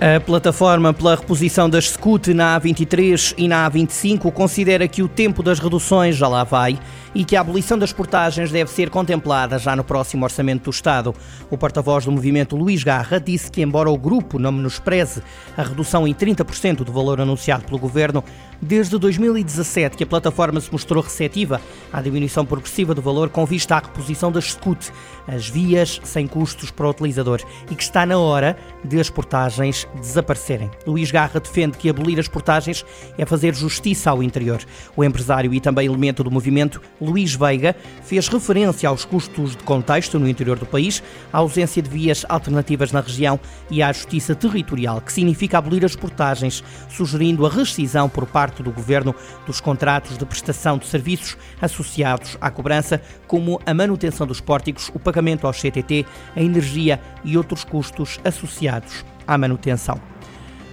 A plataforma pela reposição das SCUT na A23 e na A25 considera que o tempo das reduções já lá vai e que a abolição das portagens deve ser contemplada já no próximo Orçamento do Estado. O porta-voz do movimento, Luís Garra, disse que, embora o grupo não menospreze a redução em 30% do valor anunciado pelo governo, desde 2017 que a plataforma se mostrou receptiva à diminuição progressiva do valor com vista à reposição das SCUT, as vias sem custos para o utilizador, e que está na hora de as portagens desaparecerem. Luís Garra defende que abolir as portagens é fazer justiça ao interior. O empresário e também elemento do movimento, Luís Veiga, fez referência aos custos de contexto no interior do país, à ausência de vias alternativas na região e à justiça territorial, que significa abolir as portagens, sugerindo a rescisão por parte do governo dos contratos de prestação de serviços associados à cobrança, como a manutenção dos pórticos, o pagamento ao CTT, a energia e outros custos associados à manutenção.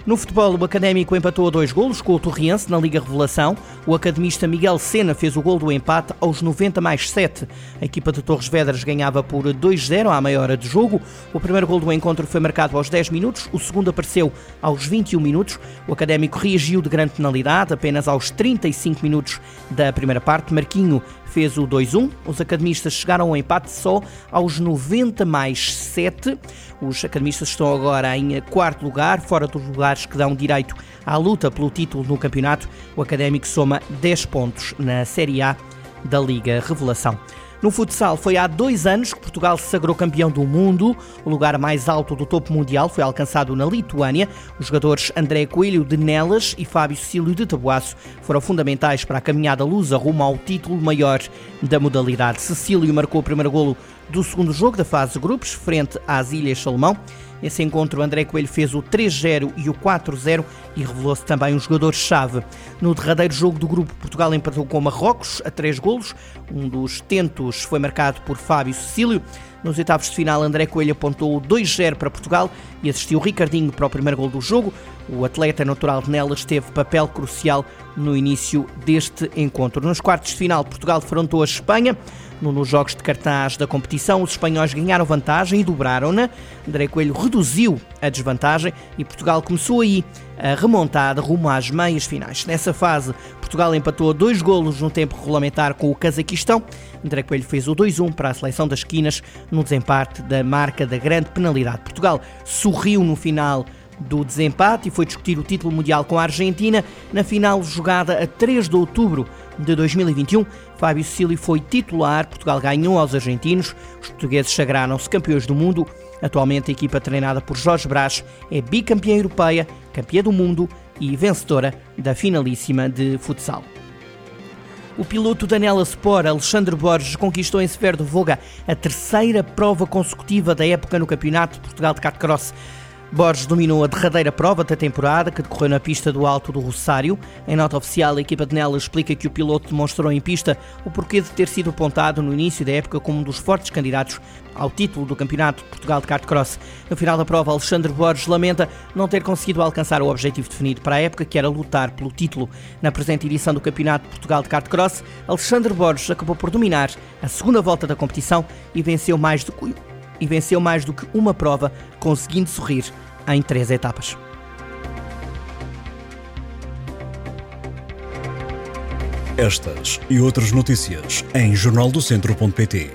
No futebol, o Académico empatou a dois golos com o Torriense na Liga Revelação. O academista Miguel Sena fez o gol do empate aos 90 mais 7. A equipa de Torres Vedras ganhava por 2-0 à meia hora de jogo. O primeiro gol do encontro foi marcado aos 10 minutos, o segundo apareceu aos 21 minutos. O Académico reagiu de grande penalidade apenas aos 35 minutos da primeira parte. Marquinho fez o 2-1. Os academistas chegaram ao empate só aos 90 mais 7. Os academistas estão agora em quarto lugar, fora dos lugares que dão direito à luta pelo título no campeonato. O Académico soma 10 pontos na Série A da Liga Revelação. No futsal, foi há dois anos que Portugal se sagrou campeão do mundo. O lugar mais alto do topo mundial foi alcançado na Lituânia. Os jogadores André Coelho de Nelas e Fábio Cecílio de Tabuaço foram fundamentais para a caminhada lusa rumo ao título maior da modalidade. Cecílio marcou o primeiro golo do segundo jogo da fase de grupos, frente às Ilhas Salomão. Nesse encontro, André Coelho fez o 3-0 e o 4-0 e revelou-se também um jogador-chave. No derradeiro jogo do grupo, Portugal empatou com Marrocos a três golos. Um dos tentos foi marcado por Fábio Cecílio. Nos oitavos de final, André Coelho apontou 2-0 para Portugal e assistiu Ricardinho para o primeiro gol do jogo. O atleta natural de Nelas teve papel crucial no início deste encontro. Nos quartos de final, Portugal defrontou a Espanha. Nos jogos de cartaz da competição, os espanhóis ganharam vantagem e dobraram-na. André Coelho reduziu a desvantagem e Portugal começou aí a remontada rumo às meias finais. Nessa fase, Portugal empatou dois golos no tempo regulamentar com o Cazaquistão. André Coelho fez o 2-1 para a seleção das esquinas no desempate da marca da grande penalidade. Portugal sorriu no final do desempate e foi discutir o título mundial com a Argentina na final jogada a 3 de outubro de 2021. Fábio Cecílio foi titular, Portugal ganhou aos argentinos, os portugueses sagraram-se campeões do mundo. Atualmente a equipa treinada por Jorge Brás é bicampeã europeia, campeã do mundo e vencedora da finalíssima de futsal. O piloto Daniela Sport, Alexandre Borges, conquistou em Severo do Voga a terceira prova consecutiva da época no Campeonato de Portugal de Kart-Cross. Borges dominou a derradeira prova da temporada, que decorreu na pista do Alto do Rosário. Em nota oficial, a equipa de Nela explica que o piloto demonstrou em pista o porquê de ter sido apontado no início da época como um dos fortes candidatos ao título do Campeonato de Portugal de Kart Cross. No final da prova, Alexandre Borges lamenta não ter conseguido alcançar o objetivo definido para a época, que era lutar pelo título. Na presente edição do Campeonato de Portugal de Kart Cross, Alexandre Borges acabou por dominar a segunda volta da competição e venceu mais que e venceu mais do que uma prova, conseguindo sorrir em três etapas. Estas e outras notícias em jornaldocentro.pt.